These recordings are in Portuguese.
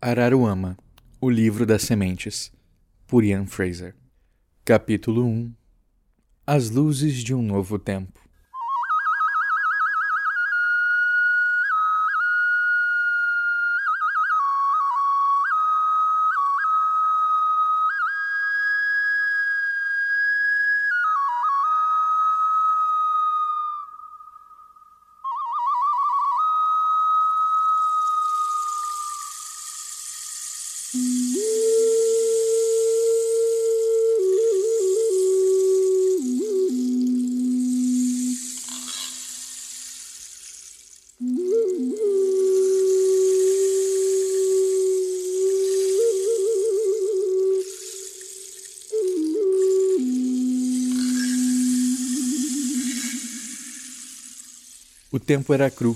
Araruama, O Livro das Sementes, por Ian Fraser. Capítulo 1 As Luzes de um Novo Tempo. Tempo era cru,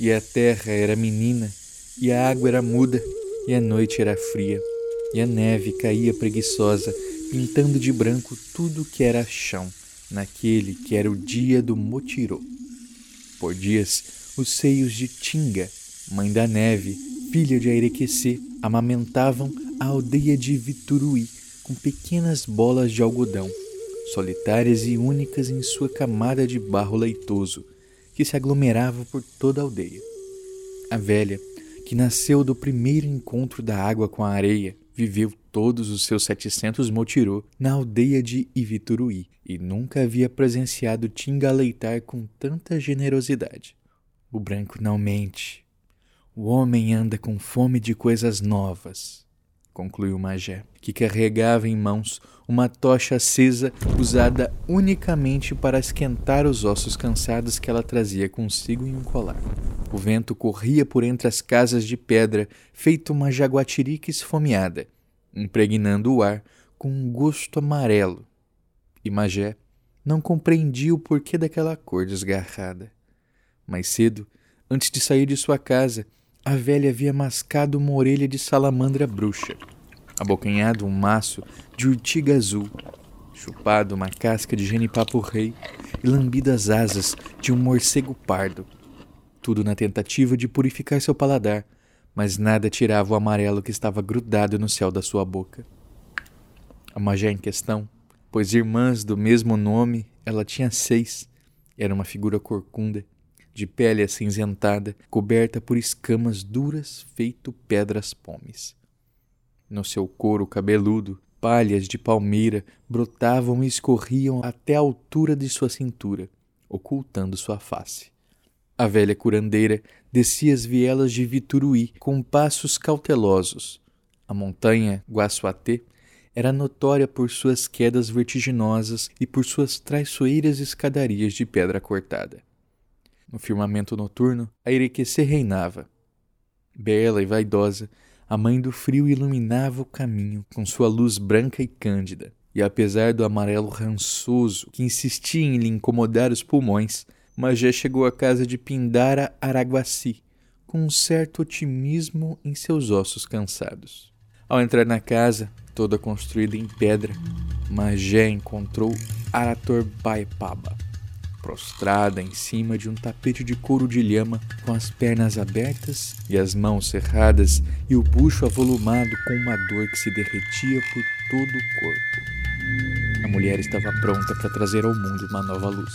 e a terra era menina, e a água era muda, e a noite era fria, e a neve caía preguiçosa, pintando de branco tudo que era chão, naquele que era o dia do Motirô. Por dias, os seios de Tinga, mãe da neve, filha de Airequecê, amamentavam a aldeia de Vituruí com pequenas bolas de algodão, solitárias e únicas em sua camada de barro leitoso, que se aglomerava por toda a aldeia. A velha, que nasceu do primeiro encontro da água com a areia, viveu todos os seus setecentos motirô na aldeia de Ivituruí e nunca havia presenciado Tinga aleitar com tanta generosidade. O branco não mente. O homem anda com fome de coisas novas, concluiu Magé, que carregava em mãos uma tocha acesa usada unicamente para esquentar os ossos cansados que ela trazia consigo em um colar. O vento corria por entre as casas de pedra, feito uma jaguatirica esfomeada, impregnando o ar com um gosto amarelo. E Magé não compreendia o porquê daquela cor desgarrada. Mais cedo, antes de sair de sua casa, a velha havia mascado uma orelha de salamandra bruxa, abocanhado um maço de urtiga azul, chupado uma casca de genipapo rei e lambido as asas de um morcego pardo. Tudo na tentativa de purificar seu paladar, mas nada tirava o amarelo que estava grudado no céu da sua boca. A magé em questão, pois irmãs do mesmo nome, ela tinha seis, era uma figura corcunda de pele acinzentada, coberta por escamas duras, feito pedras pomes. No seu couro cabeludo, palhas de palmeira brotavam e escorriam até a altura de sua cintura, ocultando sua face. A velha curandeira descia as vielas de Vituruí com passos cautelosos. A montanha Guaçuatê era notória por suas quedas vertiginosas e por suas traiçoeiras escadarias de pedra cortada. No firmamento noturno, a Irequecê reinava. Bela e vaidosa, a mãe do frio iluminava o caminho com sua luz branca e cândida, e apesar do amarelo rançoso que insistia em lhe incomodar os pulmões, Magé chegou à casa de Pindara Araguaci com um certo otimismo em seus ossos cansados. Ao entrar na casa, toda construída em pedra, Magé encontrou Arator Baepaba prostrada em cima de um tapete de couro de lhama, com as pernas abertas e as mãos cerradas e o bucho avolumado com uma dor que se derretia por todo o corpo. A mulher estava pronta para trazer ao mundo uma nova luz.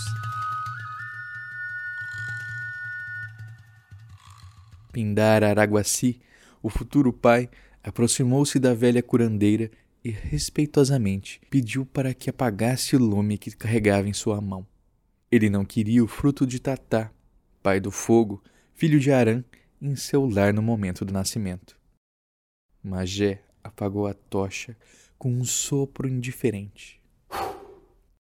Pindar Araguaci, o futuro pai, aproximou-se da velha curandeira e respeitosamente pediu para que apagasse o lume que carregava em sua mão. Ele não queria o fruto de Tatá, pai do fogo, filho de Arã, em seu lar no momento do nascimento. Magé apagou a tocha com um sopro indiferente.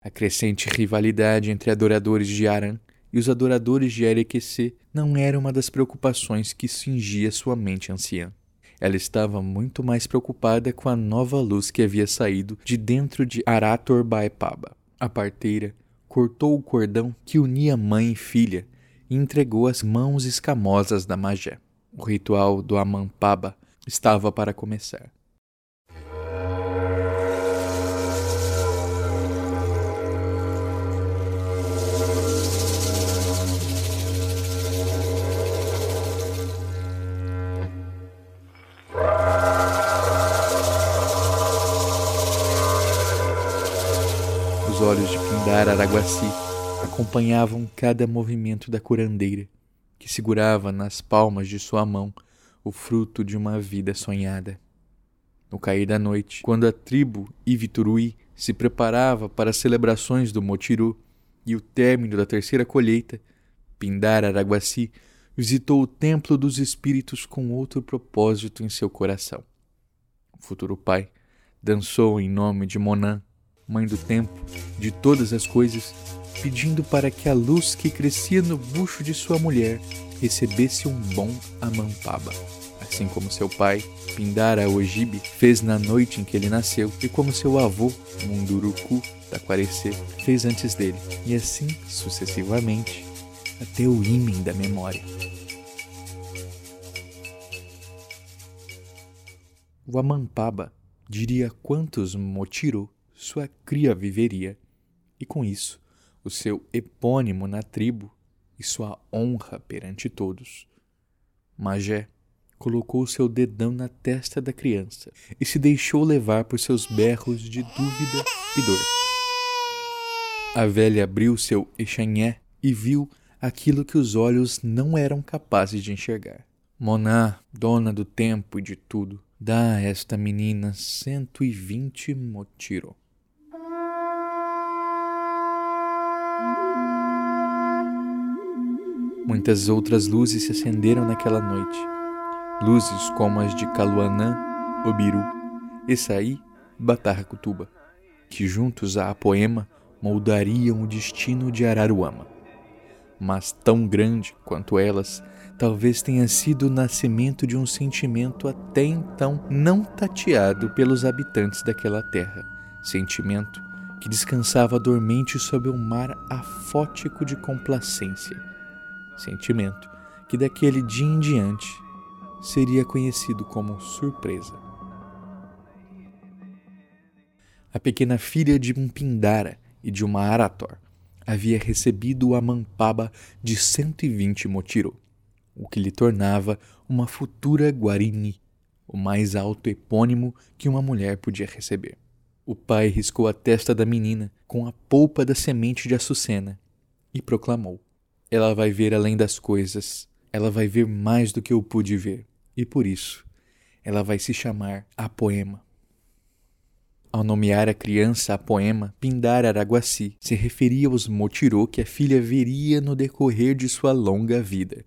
A crescente rivalidade entre adoradores de Arã e os adoradores de Arequecê não era uma das preocupações que cingia sua mente anciã. Ela estava muito mais preocupada com a nova luz que havia saído de dentro de Arator Baepaba. A parteira cortou o cordão que unia mãe e filha e entregou as mãos escamosas da Magé. O ritual do Amampaba estava para começar. Olhos de Pindar Araguaci acompanhavam cada movimento da curandeira, que segurava nas palmas de sua mão o fruto de uma vida sonhada. No cair da noite, quando a tribo Ivituruí se preparava para as celebrações do Motiru e o término da terceira colheita, Pindar Araguaci visitou o templo dos espíritos com outro propósito em seu coração. O futuro pai dançou em nome de Monan, mãe do tempo, de todas as coisas, pedindo para que a luz que crescia no bucho de sua mulher recebesse um bom amampaba assim como seu pai, Pindara Ojibe, fez na noite em que ele nasceu, e como seu avô, Munduruku Taquarecê, fez antes dele, e assim sucessivamente, até o ímen da memória. O Amampaba diria quantos Motiro sua cria viveria, e com isso, o seu epônimo na tribo e sua honra perante todos. Magé colocou seu dedão na testa da criança e se deixou levar por seus berros de dúvida e dor. A velha abriu seu echanhé e viu aquilo que os olhos não eram capazes de enxergar. Moná, dona do tempo e de tudo, dá a esta menina cento e vinte motiro. Muitas outras luzes se acenderam naquela noite. Luzes como as de Caluanã, Obiru, Essaí, Batarracutuba, que juntos a Apoema moldariam o destino de Araruama. Mas tão grande quanto elas, talvez tenha sido o nascimento de um sentimento até então não tateado pelos habitantes daquela terra, sentimento que descansava dormente sob um mar afótico de complacência, sentimento que daquele dia em diante seria conhecido como surpresa. A pequena filha de um Pindara e de uma Arator havia recebido a mampaba de 120 motiro, o que lhe tornava uma futura Guarini, o mais alto epônimo que uma mulher podia receber. O pai riscou a testa da menina com a polpa da semente de açucena e proclamou: Ela vai ver além das coisas, ela vai ver mais do que eu pude ver e por isso ela vai se chamar a Poema. Ao nomear a criança a poema, Pindar Araguaci se referia aos motirô que a filha veria no decorrer de sua longa vida.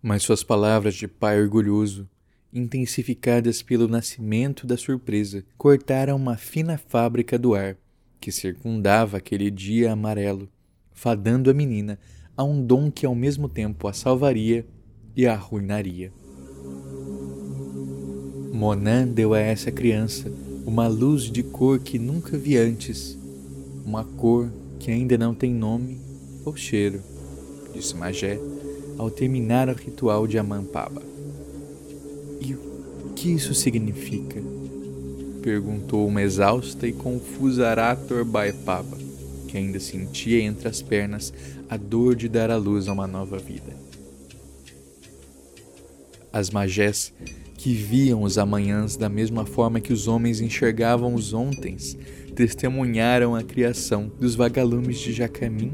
Mas suas palavras de pai orgulhoso, intensificadas pelo nascimento da surpresa, cortaram uma fina fábrica do ar que circundava aquele dia amarelo, fadando a menina a um dom que ao mesmo tempo a salvaria e a arruinaria. Monan deu a essa criança uma luz de cor que nunca vi antes, uma cor que ainda não tem nome ou cheiro, disse Magé ao terminar o ritual de Amampaba. E o que isso significa? perguntou uma exausta e confusa Arator Baepaba, que ainda sentia entre as pernas a dor de dar à luz a uma nova vida. As magés que viam os amanhãs da mesma forma que os homens enxergavam os ontens, testemunharam a criação dos vagalumes de Jacamim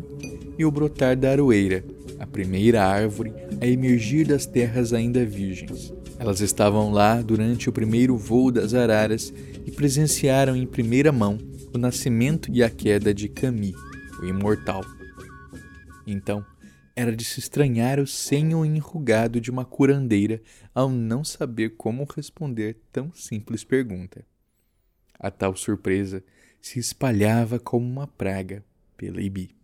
e o brotar da aroeira, a primeira árvore a emergir das terras ainda virgens. Elas estavam lá durante o primeiro voo das araras e presenciaram em primeira mão o nascimento e a queda de Cami, o imortal. Então, era de se estranhar o senho enrugado de uma curandeira ao não saber como responder tão simples pergunta. A tal surpresa se espalhava como uma praga pela Ibi.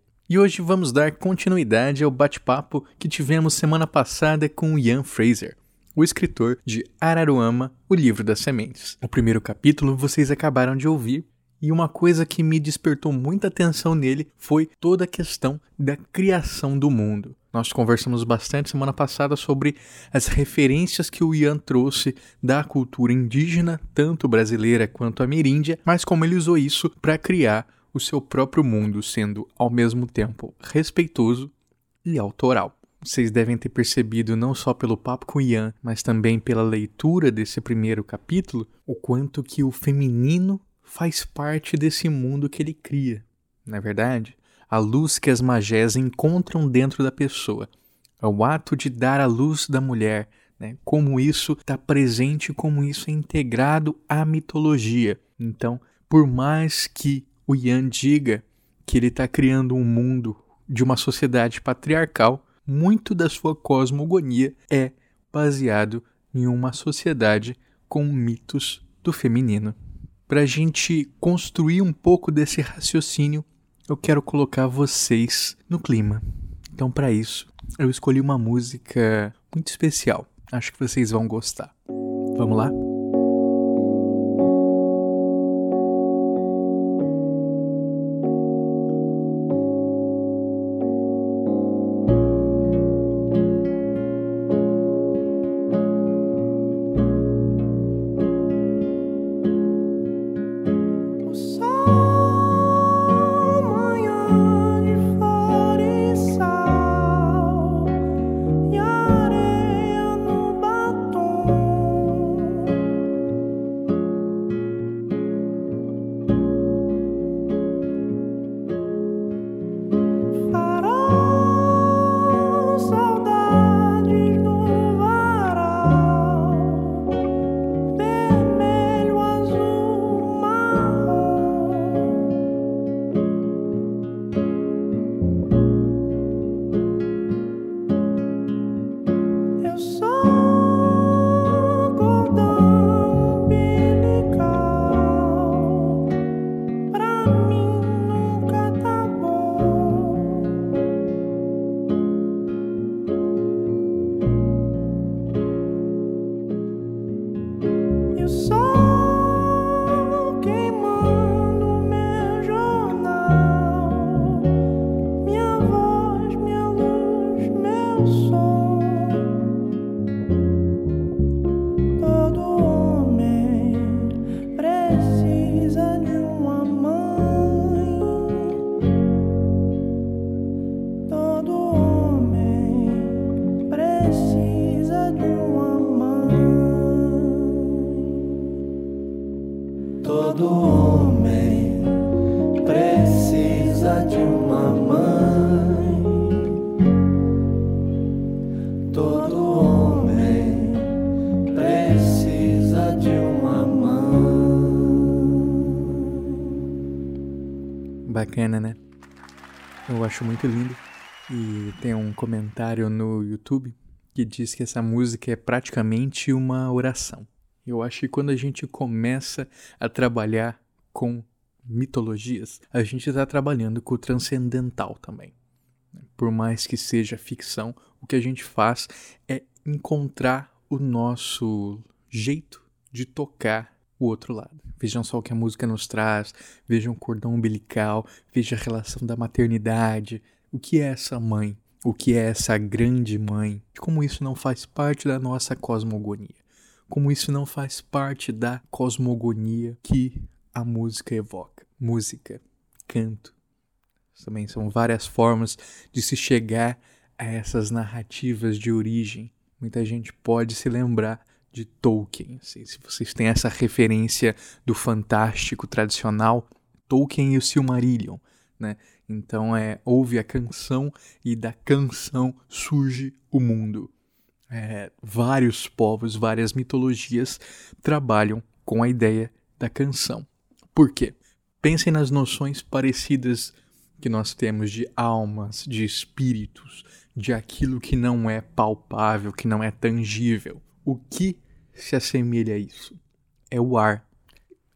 E hoje vamos dar continuidade ao bate-papo que tivemos semana passada com Ian Fraser, o escritor de Araruama, o livro das sementes. O primeiro capítulo vocês acabaram de ouvir e uma coisa que me despertou muita atenção nele foi toda a questão da criação do mundo. Nós conversamos bastante semana passada sobre as referências que o Ian trouxe da cultura indígena, tanto brasileira quanto ameríndia, mas como ele usou isso para criar o seu próprio mundo, sendo ao mesmo tempo respeitoso e autoral. Vocês devem ter percebido, não só pelo papo com Ian, mas também pela leitura desse primeiro capítulo, o quanto que o feminino faz parte desse mundo que ele cria. Na é verdade, a luz que as magés encontram dentro da pessoa, é o ato de dar a luz da mulher, né? como isso está presente, como isso é integrado à mitologia. Então, por mais que o Ian diga que ele está criando um mundo de uma sociedade patriarcal, muito da sua cosmogonia é baseado em uma sociedade com mitos do feminino. Para a gente construir um pouco desse raciocínio, eu quero colocar vocês no clima. Então, para isso, eu escolhi uma música muito especial. Acho que vocês vão gostar. Vamos lá? Bacana, né? Eu acho muito lindo. E tem um comentário no YouTube que diz que essa música é praticamente uma oração. Eu acho que quando a gente começa a trabalhar com mitologias, a gente está trabalhando com o transcendental também. Por mais que seja ficção, o que a gente faz é encontrar o nosso jeito de tocar o outro lado. Vejam só o que a música nos traz, vejam o cordão umbilical, vejam a relação da maternidade. O que é essa mãe? O que é essa grande mãe? Como isso não faz parte da nossa cosmogonia? Como isso não faz parte da cosmogonia que a música evoca? Música, canto. Também são várias formas de se chegar a essas narrativas de origem. Muita gente pode se lembrar de Tolkien. Assim, se vocês têm essa referência do fantástico tradicional, Tolkien e o Silmarillion, né? Então é ouve a canção e da canção surge o mundo. É, vários povos, várias mitologias trabalham com a ideia da canção. Por quê? Pensem nas noções parecidas que nós temos de almas, de espíritos, de aquilo que não é palpável, que não é tangível. O que se assemelha a isso? É o ar.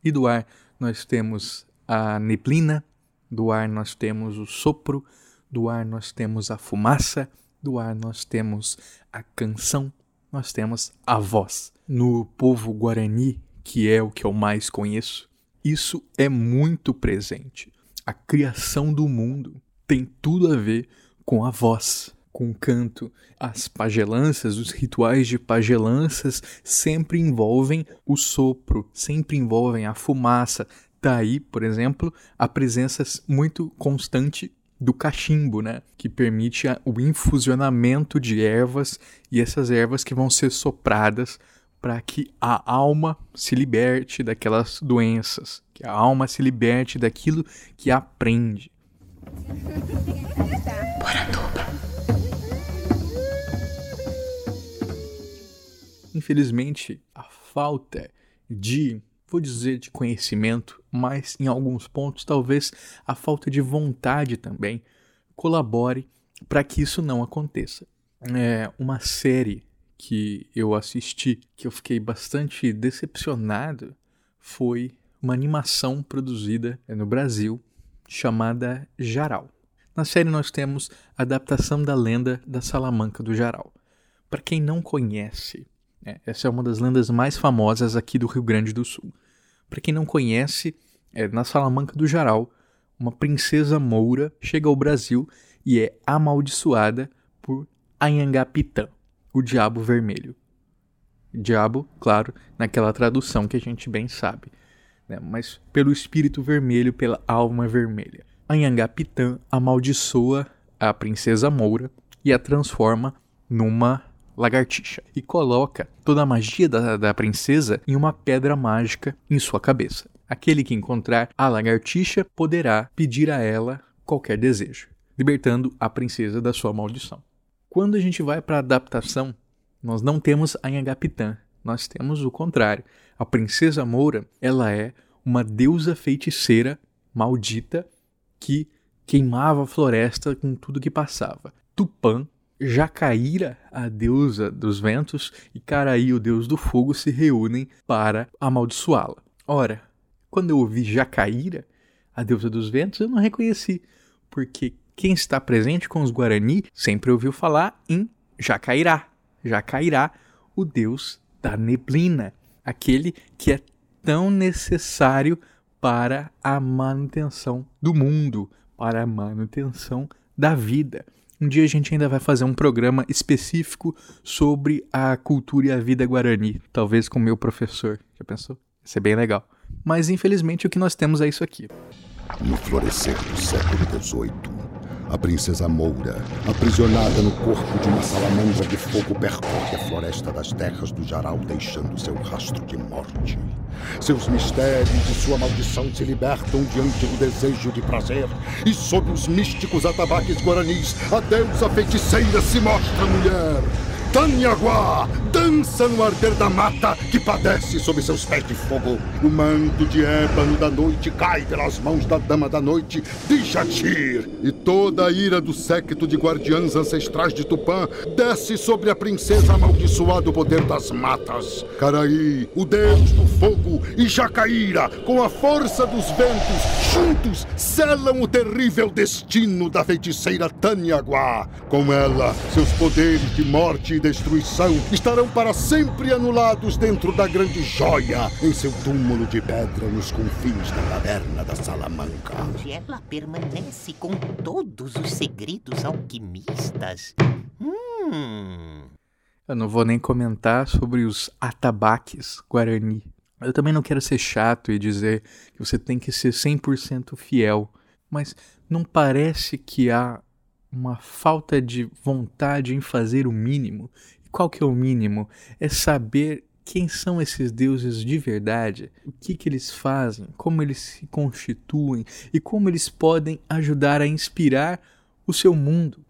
E do ar nós temos a neblina, do ar nós temos o sopro, do ar nós temos a fumaça, do ar nós temos a canção, nós temos a voz. No povo guarani, que é o que eu mais conheço, isso é muito presente. A criação do mundo tem tudo a ver com a voz, com canto. As pagelanças, os rituais de pagelanças sempre envolvem o sopro, sempre envolvem a fumaça. Daí, por exemplo, a presença muito constante do cachimbo, né? Que permite o infusionamento de ervas e essas ervas que vão ser sopradas para que a alma se liberte daquelas doenças, que a alma se liberte daquilo que aprende. Infelizmente, a falta de, vou dizer, de conhecimento, mas em alguns pontos talvez a falta de vontade também colabore para que isso não aconteça. É uma série que eu assisti, que eu fiquei bastante decepcionado, foi uma animação produzida no Brasil chamada Jaral. Na série nós temos a adaptação da lenda da Salamanca do Jaral. Para quem não conhece, né, essa é uma das lendas mais famosas aqui do Rio Grande do Sul. Para quem não conhece, é, na Salamanca do Jaral, uma princesa moura chega ao Brasil e é amaldiçoada por Anhangapitã o Diabo Vermelho. Diabo, claro, naquela tradução que a gente bem sabe, né? mas pelo espírito vermelho, pela alma vermelha. Anhangapitã amaldiçoa a princesa Moura e a transforma numa lagartixa e coloca toda a magia da, da princesa em uma pedra mágica em sua cabeça. Aquele que encontrar a lagartixa poderá pedir a ela qualquer desejo, libertando a princesa da sua maldição. Quando a gente vai para a adaptação, nós não temos a Anhangapitã, nós temos o contrário. A princesa Moura, ela é uma deusa feiticeira maldita que queimava a floresta com tudo que passava. Tupã, Jacaíra, a deusa dos ventos, e Caraí, o deus do fogo, se reúnem para amaldiçoá-la. Ora, quando eu ouvi Jacaíra, a deusa dos ventos, eu não reconheci, porque quem está presente com os Guarani sempre ouviu falar em Jacairá. Jacairá, o deus da neblina, aquele que é tão necessário para a manutenção do mundo, para a manutenção da vida. Um dia a gente ainda vai fazer um programa específico sobre a cultura e a vida guarani, talvez com o meu professor. Já pensou? Vai ser bem legal. Mas infelizmente o que nós temos é isso aqui. No florescer do século XVIII, a princesa Moura, aprisionada no corpo de uma salamandra de fogo, percorre a floresta das terras do Jaral, deixando seu rastro de morte. Seus mistérios e sua maldição se libertam diante do desejo de prazer, e sob os místicos atabaques guaranis, a deusa feiticeira se mostra mulher Tanyaguá dança no arder da mata que padece sob seus pés de fogo. O manto de ébano da noite cai pelas mãos da dama da noite, Dijatir. E toda a ira do séquito de guardiãs ancestrais de Tupã desce sobre a princesa amaldiçoada o poder das matas. Caraí, o deus do fogo, e Jacaíra, com a força dos ventos, juntos selam o terrível destino da feiticeira Tanyaguá. Com ela, seus poderes de morte e destruição estarão para sempre anulados dentro da grande joia, em seu túmulo de pedra nos confins da caverna da Salamanca. Onde ela permanece com todos os segredos alquimistas. Hum. Eu não vou nem comentar sobre os atabaques guarani. Eu também não quero ser chato e dizer que você tem que ser 100% fiel, mas não parece que há uma falta de vontade em fazer o mínimo. Qual que é o mínimo? É saber quem são esses deuses de verdade, o que, que eles fazem, como eles se constituem e como eles podem ajudar a inspirar o seu mundo.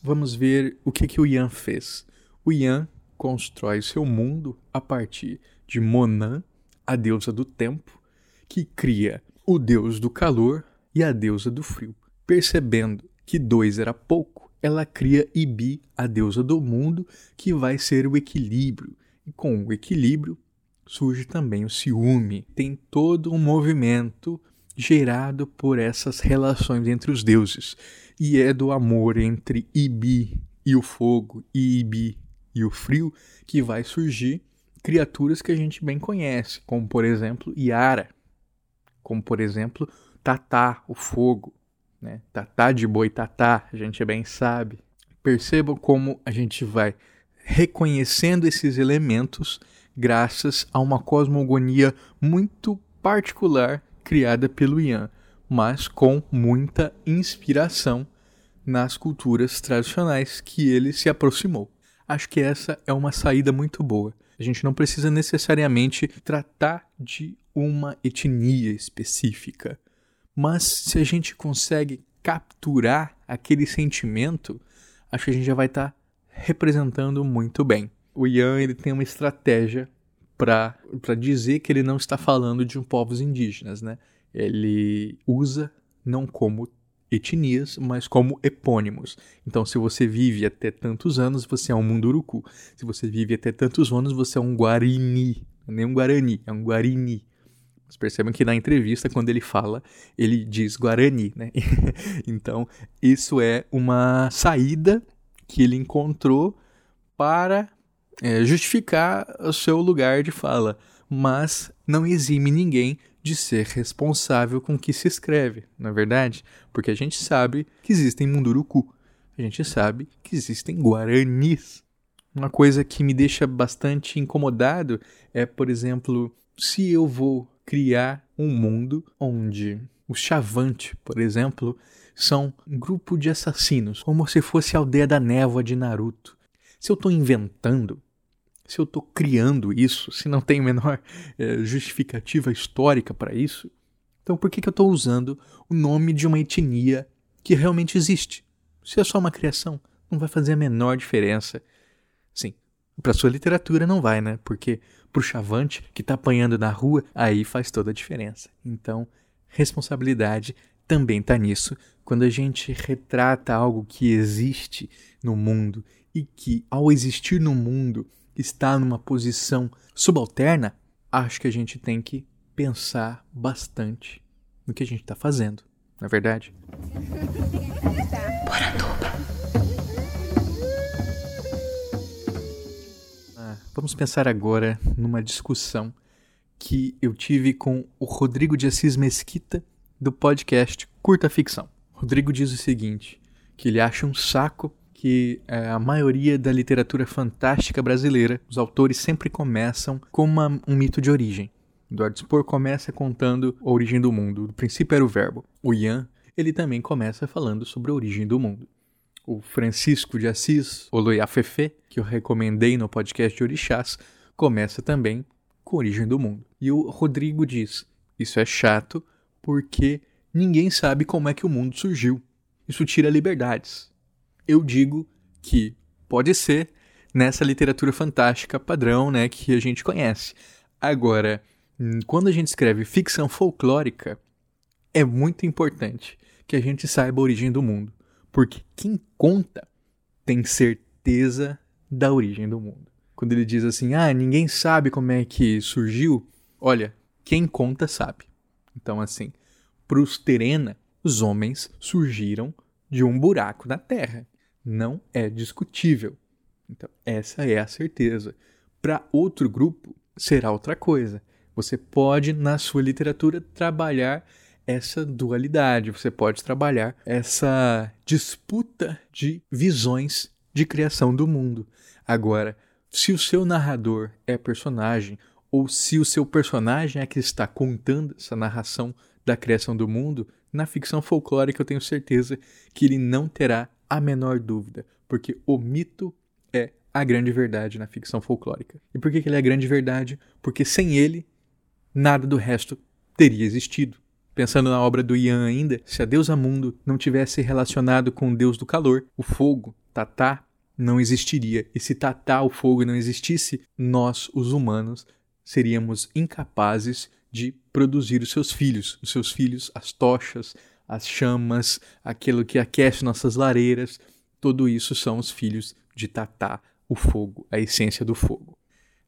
Vamos ver o que, que o Yan fez. O Yan constrói seu mundo a partir de Monan, a deusa do tempo, que cria o deus do calor e a deusa do frio. Percebendo que dois era pouco, ela cria Ibi, a deusa do mundo, que vai ser o equilíbrio. E com o equilíbrio surge também o ciúme. Tem todo um movimento gerado por essas relações entre os deuses. E é do amor entre Ibi e o fogo, e Ibi e o frio, que vai surgir criaturas que a gente bem conhece, como por exemplo Yara, como por exemplo Tatá, o fogo, né? Tatá de boitatá, a gente bem sabe. Percebam como a gente vai reconhecendo esses elementos graças a uma cosmogonia muito particular criada pelo Ian, mas com muita inspiração nas culturas tradicionais que ele se aproximou. Acho que essa é uma saída muito boa. A gente não precisa necessariamente tratar de uma etnia específica, mas se a gente consegue capturar aquele sentimento, acho que a gente já vai estar tá representando muito bem. O Ian ele tem uma estratégia para dizer que ele não está falando de um povos indígenas, né? Ele usa não como etnias, mas como epônimos. Então, se você vive até tantos anos, você é um munduruku. Se você vive até tantos anos, você é um guarini. Não é nem um guarani, é um guarini. Vocês percebem que na entrevista, quando ele fala, ele diz Guarani, né? então, isso é uma saída que ele encontrou para é, justificar o seu lugar de fala, mas não exime ninguém de ser responsável com o que se escreve, na é verdade? Porque a gente sabe que existem munduruku, a gente sabe que existem guaranis. Uma coisa que me deixa bastante incomodado é, por exemplo, se eu vou criar um mundo onde os Chavante, por exemplo, são um grupo de assassinos, como se fosse a aldeia da névoa de Naruto. Se eu estou inventando, se eu estou criando isso, se não tem menor é, justificativa histórica para isso, então por que, que eu estou usando o nome de uma etnia que realmente existe? Se é só uma criação, não vai fazer a menor diferença. Sim, para sua literatura não vai, né? Porque para o chavante que está apanhando na rua, aí faz toda a diferença. Então, responsabilidade também está nisso. Quando a gente retrata algo que existe no mundo e que, ao existir no mundo, está numa posição subalterna, acho que a gente tem que pensar bastante no que a gente está fazendo, não é verdade? Vamos pensar agora numa discussão que eu tive com o Rodrigo de Assis Mesquita do podcast Curta Ficção. Rodrigo diz o seguinte, que ele acha um saco que é, a maioria da literatura fantástica brasileira, os autores sempre começam com uma, um mito de origem. Eduardo Spohr começa contando a origem do mundo. O princípio era o verbo. O Ian, ele também começa falando sobre a origem do mundo o Francisco de Assis, Oloiafefe, que eu recomendei no podcast de Orixás, começa também com origem do mundo. E o Rodrigo diz: Isso é chato porque ninguém sabe como é que o mundo surgiu. Isso tira liberdades. Eu digo que pode ser nessa literatura fantástica padrão né, que a gente conhece. Agora, quando a gente escreve ficção folclórica, é muito importante que a gente saiba a origem do mundo. Porque quem conta tem certeza da origem do mundo. Quando ele diz assim, ah, ninguém sabe como é que surgiu, olha, quem conta sabe. Então, assim, para os Terena, os homens surgiram de um buraco na terra. Não é discutível. Então, essa é a certeza. Para outro grupo, será outra coisa. Você pode, na sua literatura, trabalhar essa dualidade, você pode trabalhar essa disputa de visões de criação do mundo. Agora, se o seu narrador é personagem, ou se o seu personagem é que está contando essa narração da criação do mundo, na ficção folclórica eu tenho certeza que ele não terá a menor dúvida, porque o mito é a grande verdade na ficção folclórica. E por que ele é a grande verdade? Porque sem ele, nada do resto teria existido. Pensando na obra do Ian ainda, se a deusa Mundo não tivesse relacionado com o deus do calor, o fogo, Tatá, não existiria. E se Tatá, o fogo, não existisse, nós, os humanos, seríamos incapazes de produzir os seus filhos. Os seus filhos, as tochas, as chamas, aquilo que aquece nossas lareiras, tudo isso são os filhos de Tatá, o fogo, a essência do fogo.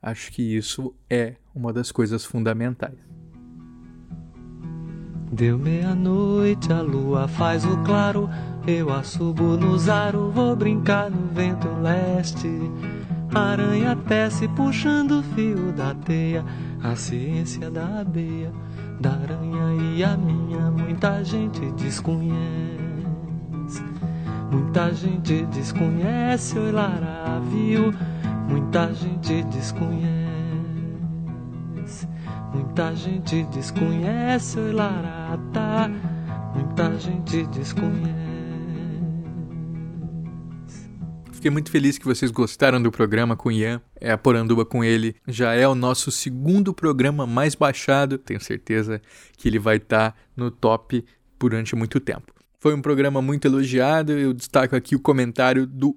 Acho que isso é uma das coisas fundamentais. Deu meia-noite, a lua faz o claro, eu assubo no zaro, vou brincar no vento leste. Aranha tece puxando o fio da teia, a ciência da abeia, da aranha e a minha, muita gente desconhece. Muita gente desconhece, oi Lara, viu? Muita gente desconhece. Muita gente desconhece, oi Larata. Muita gente desconhece. Fiquei muito feliz que vocês gostaram do programa com o Ian. É a Poranduba com ele. Já é o nosso segundo programa mais baixado. Tenho certeza que ele vai estar tá no top durante muito tempo. Foi um programa muito elogiado. Eu destaco aqui o comentário do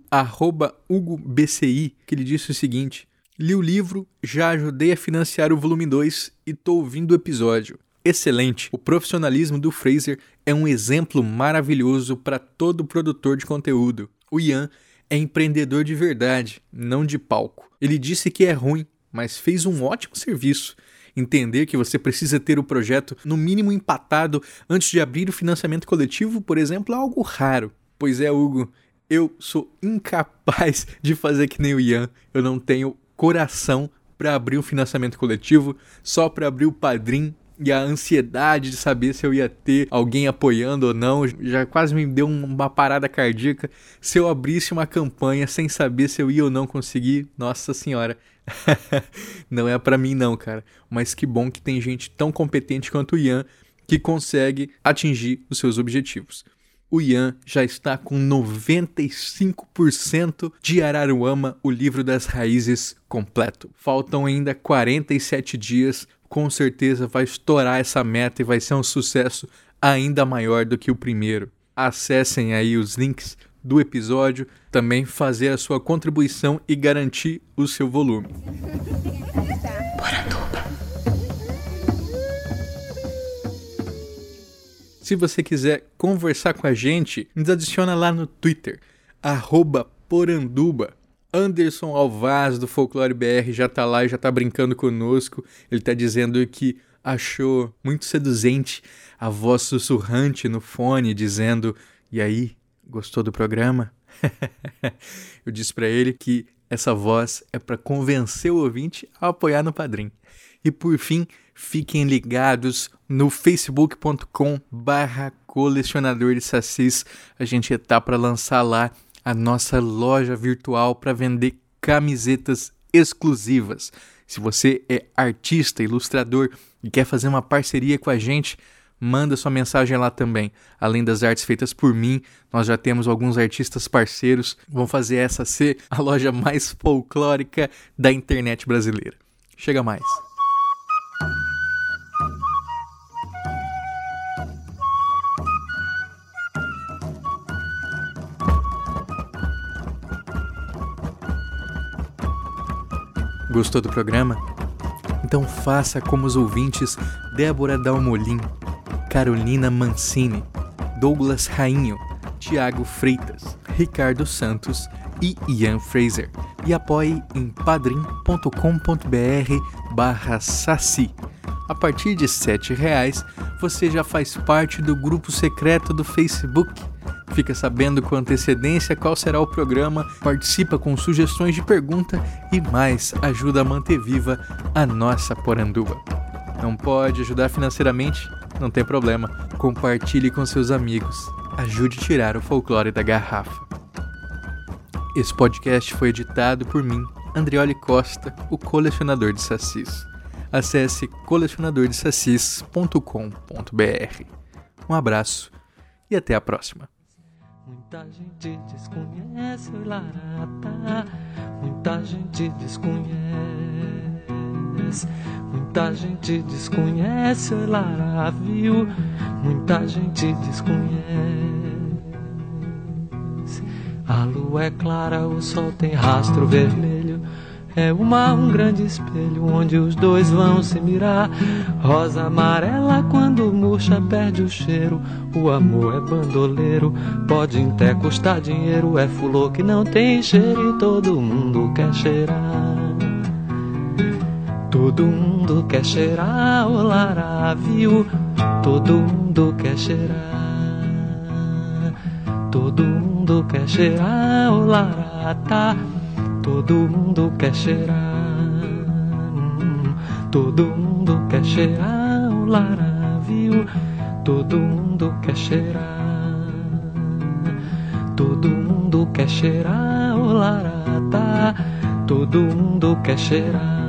HugoBCI, que ele disse o seguinte: Li o livro, já ajudei a financiar o volume 2 e estou ouvindo o episódio. Excelente! O profissionalismo do Fraser é um exemplo maravilhoso para todo produtor de conteúdo. O Ian é empreendedor de verdade, não de palco. Ele disse que é ruim, mas fez um ótimo serviço entender que você precisa ter o projeto no mínimo empatado antes de abrir o financiamento coletivo, por exemplo, é algo raro. Pois é, Hugo, eu sou incapaz de fazer que nem o Ian. Eu não tenho coração para abrir um financiamento coletivo, só para abrir o padrim e a ansiedade de saber se eu ia ter alguém apoiando ou não já quase me deu uma parada cardíaca. Se eu abrisse uma campanha sem saber se eu ia ou não conseguir, nossa senhora, não é para mim não, cara. Mas que bom que tem gente tão competente quanto o Ian que consegue atingir os seus objetivos. O Ian já está com 95% de Araruama, o livro das raízes completo. Faltam ainda 47 dias, com certeza vai estourar essa meta e vai ser um sucesso ainda maior do que o primeiro. Acessem aí os links do episódio, também fazer a sua contribuição e garantir o seu volume. Se você quiser conversar com a gente, nos adiciona lá no Twitter, Poranduba. Anderson Alvaz do Folclore BR já tá lá e já tá brincando conosco. Ele tá dizendo que achou muito seduzente a voz sussurrante no fone, dizendo: E aí, Gostou do programa? eu disse para ele que essa voz é para convencer o ouvinte a apoiar no Padrim. E por fim, fiquem ligados no facebook.com barra colecionador de sacis. A gente está para lançar lá a nossa loja virtual para vender camisetas exclusivas. Se você é artista, ilustrador e quer fazer uma parceria com a gente, manda sua mensagem lá também. Além das artes feitas por mim, nós já temos alguns artistas parceiros. Vão fazer essa ser a loja mais folclórica da internet brasileira. Chega mais. Gostou do programa? Então faça como os ouvintes Débora Dalmolin, Carolina Mancini, Douglas Rainho, Tiago Freitas, Ricardo Santos e Ian Fraser. E apoie em padrim.com.br barra saci. A partir de R$ reais você já faz parte do grupo secreto do Facebook. Fica sabendo com antecedência qual será o programa, participa com sugestões de pergunta e mais ajuda a manter viva a nossa Poranduba. Não pode ajudar financeiramente? Não tem problema. Compartilhe com seus amigos. Ajude a tirar o folclore da garrafa. Esse podcast foi editado por mim, Andrioli Costa, o colecionador de sacis. Acesse colecionadordesacis.com.br. Um abraço e até a próxima. Muita gente desconhece o Larata, muita gente desconhece. Muita gente desconhece o Lara, viu? Muita gente desconhece. A lua é clara, o sol tem rastro vermelho. É o mar um grande espelho onde os dois vão se mirar. Rosa amarela quando murcha perde o cheiro. O amor é bandoleiro, pode até custar dinheiro. É fulô que não tem cheiro e todo mundo quer cheirar. Todo mundo quer cheirar o laravio, todo mundo quer cheirar. Todo mundo quer cheirar o larata, todo mundo quer cheirar. Todo mundo quer cheirar o laravio, todo mundo quer cheirar. Todo mundo quer cheirar o larata, todo mundo quer cheirar.